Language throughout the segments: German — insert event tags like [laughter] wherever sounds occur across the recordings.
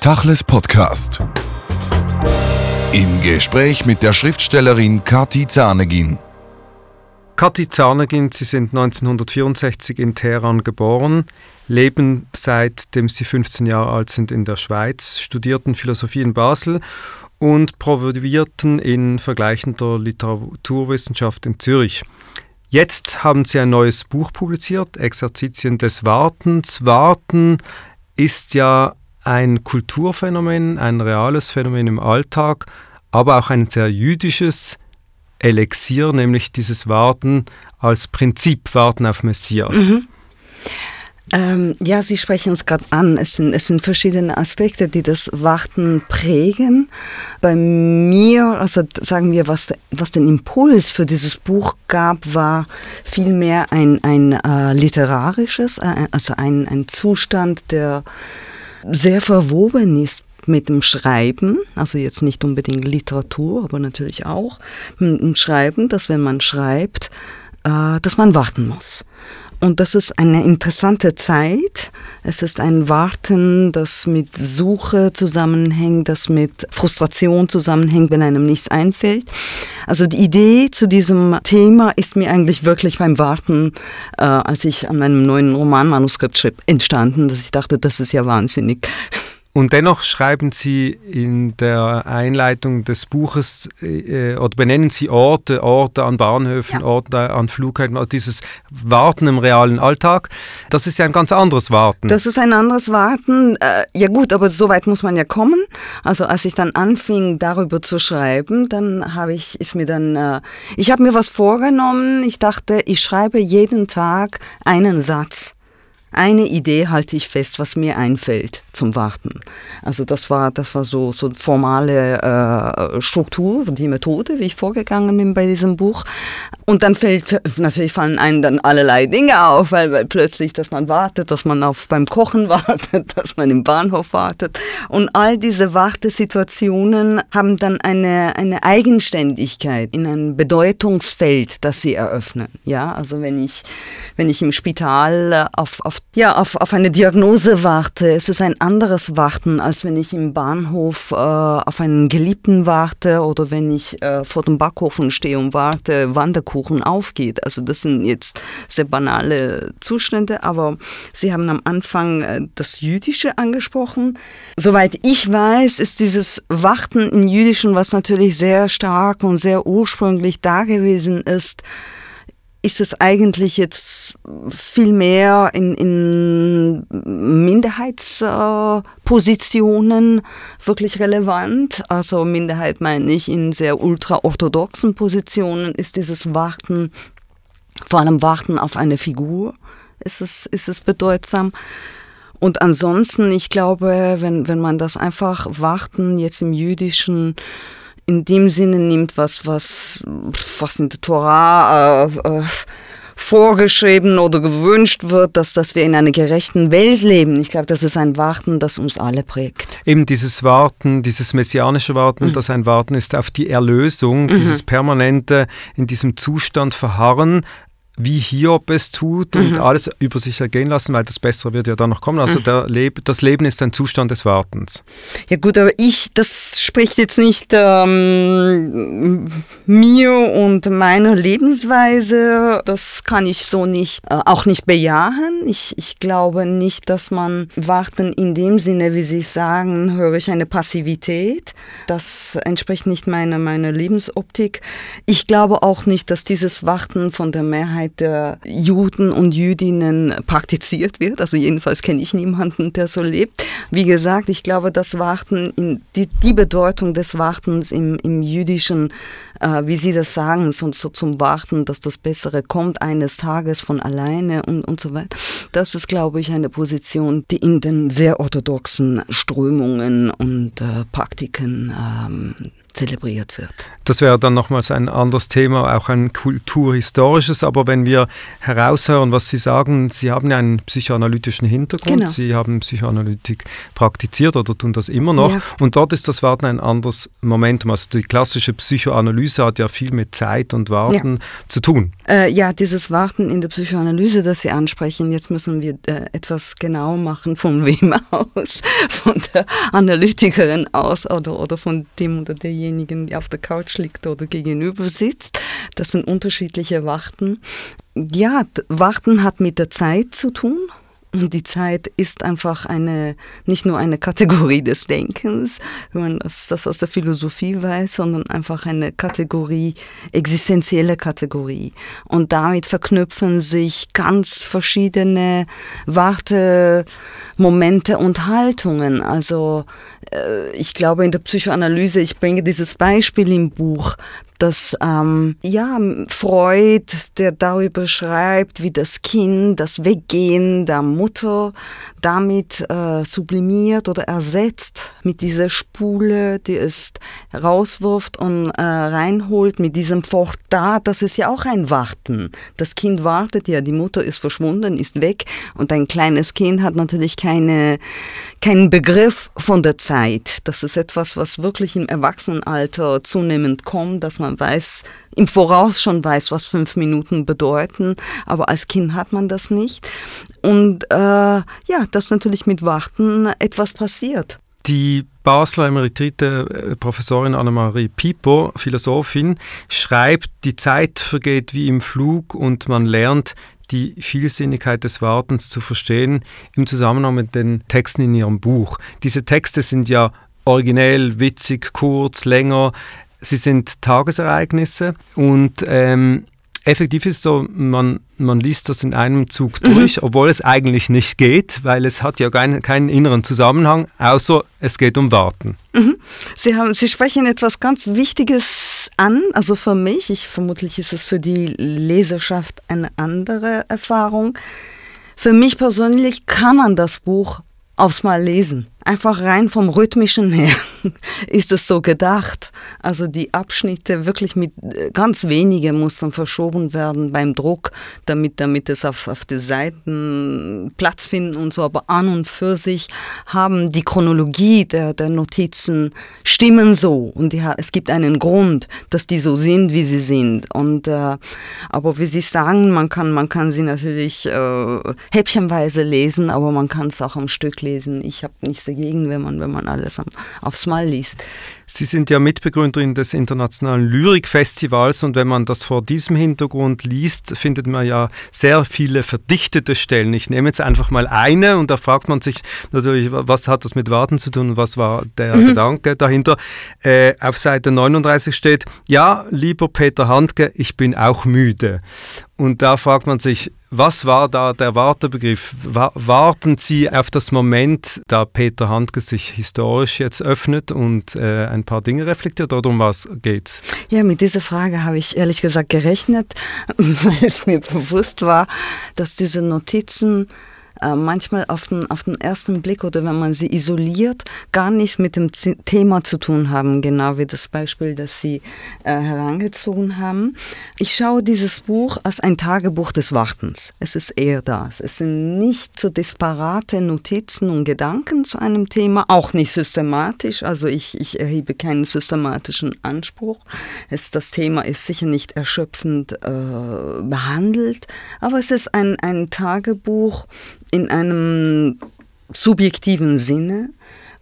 Tachles Podcast. Im Gespräch mit der Schriftstellerin Kati Zanegin. Kati Zanegin, Sie sind 1964 in Teheran geboren, leben seitdem Sie 15 Jahre alt sind in der Schweiz, studierten Philosophie in Basel und promovierten in vergleichender Literaturwissenschaft in Zürich. Jetzt haben Sie ein neues Buch publiziert, Exerzitien des Wartens. Warten ist ja ein Kulturphänomen, ein reales Phänomen im Alltag, aber auch ein sehr jüdisches Elixier, nämlich dieses Warten als Prinzip, Warten auf Messias. Mhm. Ähm, ja, Sie sprechen es gerade an. Es sind, es sind verschiedene Aspekte, die das Warten prägen. Bei mir, also sagen wir, was, was den Impuls für dieses Buch gab, war vielmehr ein, ein äh, literarisches, äh, also ein, ein Zustand, der sehr verwoben ist mit dem Schreiben, also jetzt nicht unbedingt Literatur, aber natürlich auch mit dem Schreiben, dass wenn man schreibt, äh, dass man warten muss. Und das ist eine interessante Zeit. Es ist ein Warten, das mit Suche zusammenhängt, das mit Frustration zusammenhängt, wenn einem nichts einfällt. Also die Idee zu diesem Thema ist mir eigentlich wirklich beim Warten, äh, als ich an meinem neuen Romanmanuskript schrieb, entstanden, dass ich dachte, das ist ja wahnsinnig. Und dennoch schreiben Sie in der Einleitung des Buches äh, oder benennen Sie Orte, Orte an Bahnhöfen, ja. Orte an Flughäfen, also dieses Warten im realen Alltag. Das ist ja ein ganz anderes Warten. Das ist ein anderes Warten. Äh, ja gut, aber so weit muss man ja kommen. Also als ich dann anfing, darüber zu schreiben, dann habe ich, ist mir dann, äh, ich habe mir was vorgenommen. Ich dachte, ich schreibe jeden Tag einen Satz. Eine Idee halte ich fest, was mir einfällt zum Warten. Also das war, das war so, so formale äh, Struktur, die Methode, wie ich vorgegangen bin bei diesem Buch. Und dann fällt, natürlich fallen einem dann allerlei Dinge auf, weil, weil plötzlich, dass man wartet, dass man auf beim Kochen [laughs] wartet, dass man im Bahnhof wartet. Und all diese Wartesituationen haben dann eine, eine Eigenständigkeit in einem Bedeutungsfeld, das sie eröffnen. Ja, also wenn ich, wenn ich im Spital auf, auf, ja, auf, auf eine Diagnose warte, es ist ein anderes Warten, als wenn ich im Bahnhof äh, auf einen Geliebten warte oder wenn ich äh, vor dem Backofen stehe und warte, wann der Kuchen aufgeht. Also das sind jetzt sehr banale Zustände, aber Sie haben am Anfang äh, das Jüdische angesprochen. Soweit ich weiß, ist dieses Warten im Jüdischen, was natürlich sehr stark und sehr ursprünglich da gewesen ist, ist es eigentlich jetzt viel mehr in, in Minderheitspositionen wirklich relevant. Also Minderheit meine ich in sehr ultraorthodoxen Positionen ist dieses Warten, vor allem Warten auf eine Figur, ist es, ist es bedeutsam. Und ansonsten, ich glaube, wenn, wenn man das einfach Warten jetzt im jüdischen in dem Sinne nimmt, was, was, was in der Torah äh, äh, vorgeschrieben oder gewünscht wird, dass, dass wir in einer gerechten Welt leben. Ich glaube, das ist ein Warten, das uns alle prägt. Eben dieses Warten, dieses messianische Warten, mhm. das ein Warten ist auf die Erlösung, mhm. dieses permanente in diesem Zustand verharren, wie Hiob es tut und mhm. alles über sich ergehen lassen, weil das Bessere wird ja dann noch kommen. Also mhm. Leb das Leben ist ein Zustand des Wartens. Ja gut, aber ich, das spricht jetzt nicht ähm, mir und meiner Lebensweise. Das kann ich so nicht, äh, auch nicht bejahen. Ich, ich glaube nicht, dass man Warten in dem Sinne, wie Sie sagen, höre ich eine Passivität. Das entspricht nicht meiner, meiner Lebensoptik. Ich glaube auch nicht, dass dieses Warten von der Mehrheit Mehrheit der Juden und Jüdinnen praktiziert wird. Also jedenfalls kenne ich niemanden, der so lebt. Wie gesagt, ich glaube, das Warten, in die, die Bedeutung des Wartens im, im jüdischen, äh, wie Sie das sagen, so, so, zum Warten, dass das Bessere kommt eines Tages von alleine und, und so weiter. Das ist, glaube ich, eine Position, die in den sehr orthodoxen Strömungen und äh, Praktiken ähm, zelebriert wird. Das wäre dann nochmals ein anderes Thema, auch ein kulturhistorisches. Aber wenn wir heraushören, was Sie sagen, Sie haben ja einen psychoanalytischen Hintergrund, genau. Sie haben Psychoanalytik praktiziert oder tun das immer noch. Ja. Und dort ist das Warten ein anderes Momentum. Also die klassische Psychoanalyse hat ja viel mit Zeit und Warten ja. zu tun. Äh, ja, dieses Warten in der Psychoanalyse, das Sie ansprechen, jetzt müssen wir äh, etwas genau machen, von wem [laughs] aus? Von der Analytikerin aus oder, oder von dem oder derjenigen, die auf der Couch liegt oder gegenüber sitzt. Das sind unterschiedliche Warten. Ja, Warten hat mit der Zeit zu tun. Und die Zeit ist einfach eine, nicht nur eine Kategorie des Denkens, wenn man das, das, aus der Philosophie weiß, sondern einfach eine Kategorie, existenzielle Kategorie. Und damit verknüpfen sich ganz verschiedene Wartemomente und Haltungen. Also äh, ich glaube in der Psychoanalyse, ich bringe dieses Beispiel im Buch, dass ähm, ja Freud, der darüber schreibt, wie das Kind das Weggehen der Mutter damit äh, sublimiert oder ersetzt mit dieser Spule, die es rauswirft und äh, reinholt, mit diesem Fort da, das ist ja auch ein Warten. Das Kind wartet ja, die Mutter ist verschwunden, ist weg und ein kleines Kind hat natürlich keine, keinen Begriff von der Zeit. Das ist etwas, was wirklich im Erwachsenenalter zunehmend kommt, dass man weiß, im Voraus schon weiß, was fünf Minuten bedeuten, aber als Kind hat man das nicht. Und äh, ja, dass natürlich mit Warten etwas passiert. Die Basler emeritierte äh, Professorin Annemarie Pipo, Philosophin, schreibt, die Zeit vergeht wie im Flug und man lernt, die Vielsinnigkeit des Wartens zu verstehen im Zusammenhang mit den Texten in ihrem Buch. Diese Texte sind ja originell, witzig, kurz, länger. Sie sind Tagesereignisse und ähm, effektiv ist so, man, man liest das in einem Zug mhm. durch, mhm. obwohl es eigentlich nicht geht, weil es hat ja kein, keinen inneren Zusammenhang, außer es geht um Warten. Mhm. Sie, haben, Sie sprechen etwas ganz Wichtiges an, also für mich, ich vermutlich ist es für die Leserschaft eine andere Erfahrung. Für mich persönlich kann man das Buch aufs Mal lesen. Einfach rein vom rhythmischen her [laughs] ist es so gedacht. Also die Abschnitte wirklich mit äh, ganz wenigen Mustern verschoben werden beim Druck, damit, damit es auf, auf die Seiten Platz finden und so. Aber an und für sich haben die Chronologie der, der Notizen stimmen so. Und die, es gibt einen Grund, dass die so sind, wie sie sind. Und, äh, aber wie Sie sagen, man kann, man kann sie natürlich äh, häppchenweise lesen, aber man kann es auch am Stück lesen. Ich habe nichts dagegen, wenn man, wenn man alles aufs Mal liest. Sie sind ja Mitbegründerin des Internationalen Lyrikfestivals und wenn man das vor diesem Hintergrund liest, findet man ja sehr viele verdichtete Stellen. Ich nehme jetzt einfach mal eine und da fragt man sich natürlich, was hat das mit Warten zu tun, was war der mhm. Gedanke dahinter. Äh, auf Seite 39 steht, ja, lieber Peter Handke, ich bin auch müde. Und da fragt man sich, was war da der Wartebegriff? Warten Sie auf das Moment, da Peter Handke sich historisch jetzt öffnet und äh, ein paar Dinge reflektiert oder um was geht's? Ja, mit dieser Frage habe ich ehrlich gesagt gerechnet, [laughs] weil es mir bewusst war, dass diese Notizen äh, manchmal auf den, auf den ersten Blick oder wenn man sie isoliert, gar nichts mit dem Z Thema zu tun haben, genau wie das Beispiel, das Sie äh, herangezogen haben. Ich schaue dieses Buch als ein Tagebuch des Wartens. Es ist eher das. Es sind nicht so disparate Notizen und Gedanken zu einem Thema, auch nicht systematisch. Also ich, ich erhebe keinen systematischen Anspruch. Es, das Thema ist sicher nicht erschöpfend äh, behandelt, aber es ist ein, ein Tagebuch, in einem subjektiven Sinne,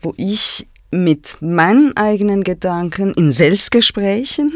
wo ich mit meinen eigenen Gedanken in Selbstgesprächen,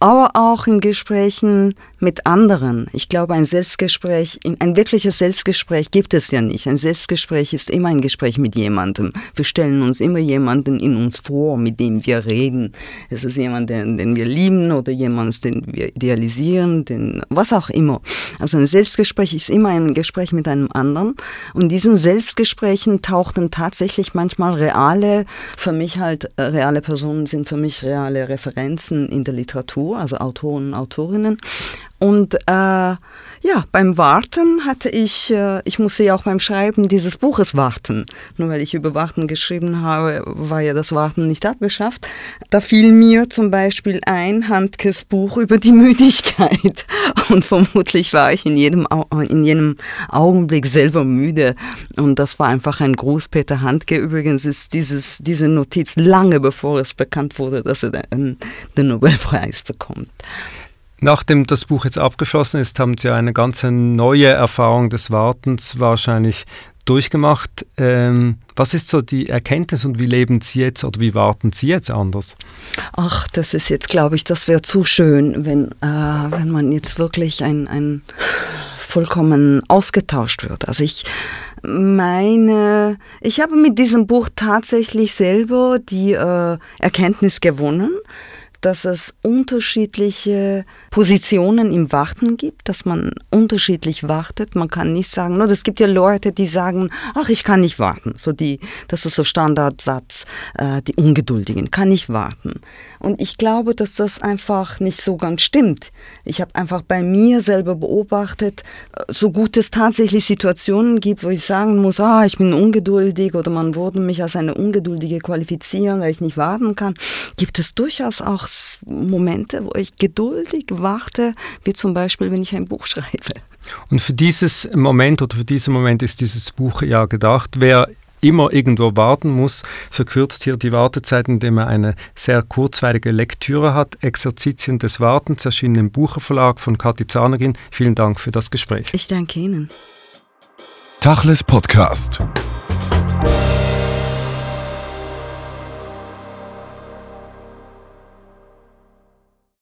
aber auch in Gesprächen mit anderen. Ich glaube, ein Selbstgespräch, ein wirkliches Selbstgespräch gibt es ja nicht. Ein Selbstgespräch ist immer ein Gespräch mit jemandem. Wir stellen uns immer jemanden in uns vor, mit dem wir reden. Es ist jemand, den, den wir lieben oder jemand, den wir idealisieren, den, was auch immer. Also ein Selbstgespräch ist immer ein Gespräch mit einem anderen. Und diesen Selbstgesprächen tauchten tatsächlich manchmal reale, für mich halt äh, reale Personen sind für mich reale Referenzen in der Literatur, also Autoren Autorinnen Und äh, ja, beim Warten hatte ich, äh, ich musste ja auch beim Schreiben dieses Buches warten. Nur weil ich über Warten geschrieben habe, war ja das Warten nicht abgeschafft. Da fiel mir zum Beispiel ein Handkes Buch über die [laughs] Müdigkeit. Und vermutlich war ich in jedem, in jedem Augenblick selber müde. Und das war einfach ein Gruß. Peter Handke übrigens ist dieses, diese Notiz lange bevor es bekannt wurde, dass er den, den Nobelpreis bekommt. Nachdem das Buch jetzt abgeschlossen ist, haben Sie eine ganz neue Erfahrung des Wartens wahrscheinlich durchgemacht. Ähm, was ist so die Erkenntnis und wie leben Sie jetzt oder wie warten Sie jetzt anders? Ach, das ist jetzt, glaube ich, das wäre zu schön, wenn, äh, wenn man jetzt wirklich ein, ein vollkommen ausgetauscht wird. Also ich meine, ich habe mit diesem Buch tatsächlich selber die äh, Erkenntnis gewonnen, dass es unterschiedliche Positionen im Warten gibt, dass man unterschiedlich wartet. Man kann nicht sagen, nur es gibt ja Leute, die sagen, ach, ich kann nicht warten. So die, das ist so Standardsatz, äh, die Ungeduldigen, kann nicht warten. Und ich glaube, dass das einfach nicht so ganz stimmt. Ich habe einfach bei mir selber beobachtet, äh, so gut es tatsächlich Situationen gibt, wo ich sagen muss, ah, ich bin ungeduldig oder man würde mich als eine Ungeduldige qualifizieren, weil ich nicht warten kann, gibt es durchaus auch Momente, wo ich geduldig warte, wie zum Beispiel, wenn ich ein Buch schreibe. Und für dieses Moment oder für diesen Moment ist dieses Buch ja gedacht. Wer immer irgendwo warten muss, verkürzt hier die Wartezeit, indem er eine sehr kurzweilige Lektüre hat. Exerzitien des Wartens, erschienen im Bucherverlag von Kathi Zahnerin. Vielen Dank für das Gespräch. Ich danke Ihnen. Tachles Podcast.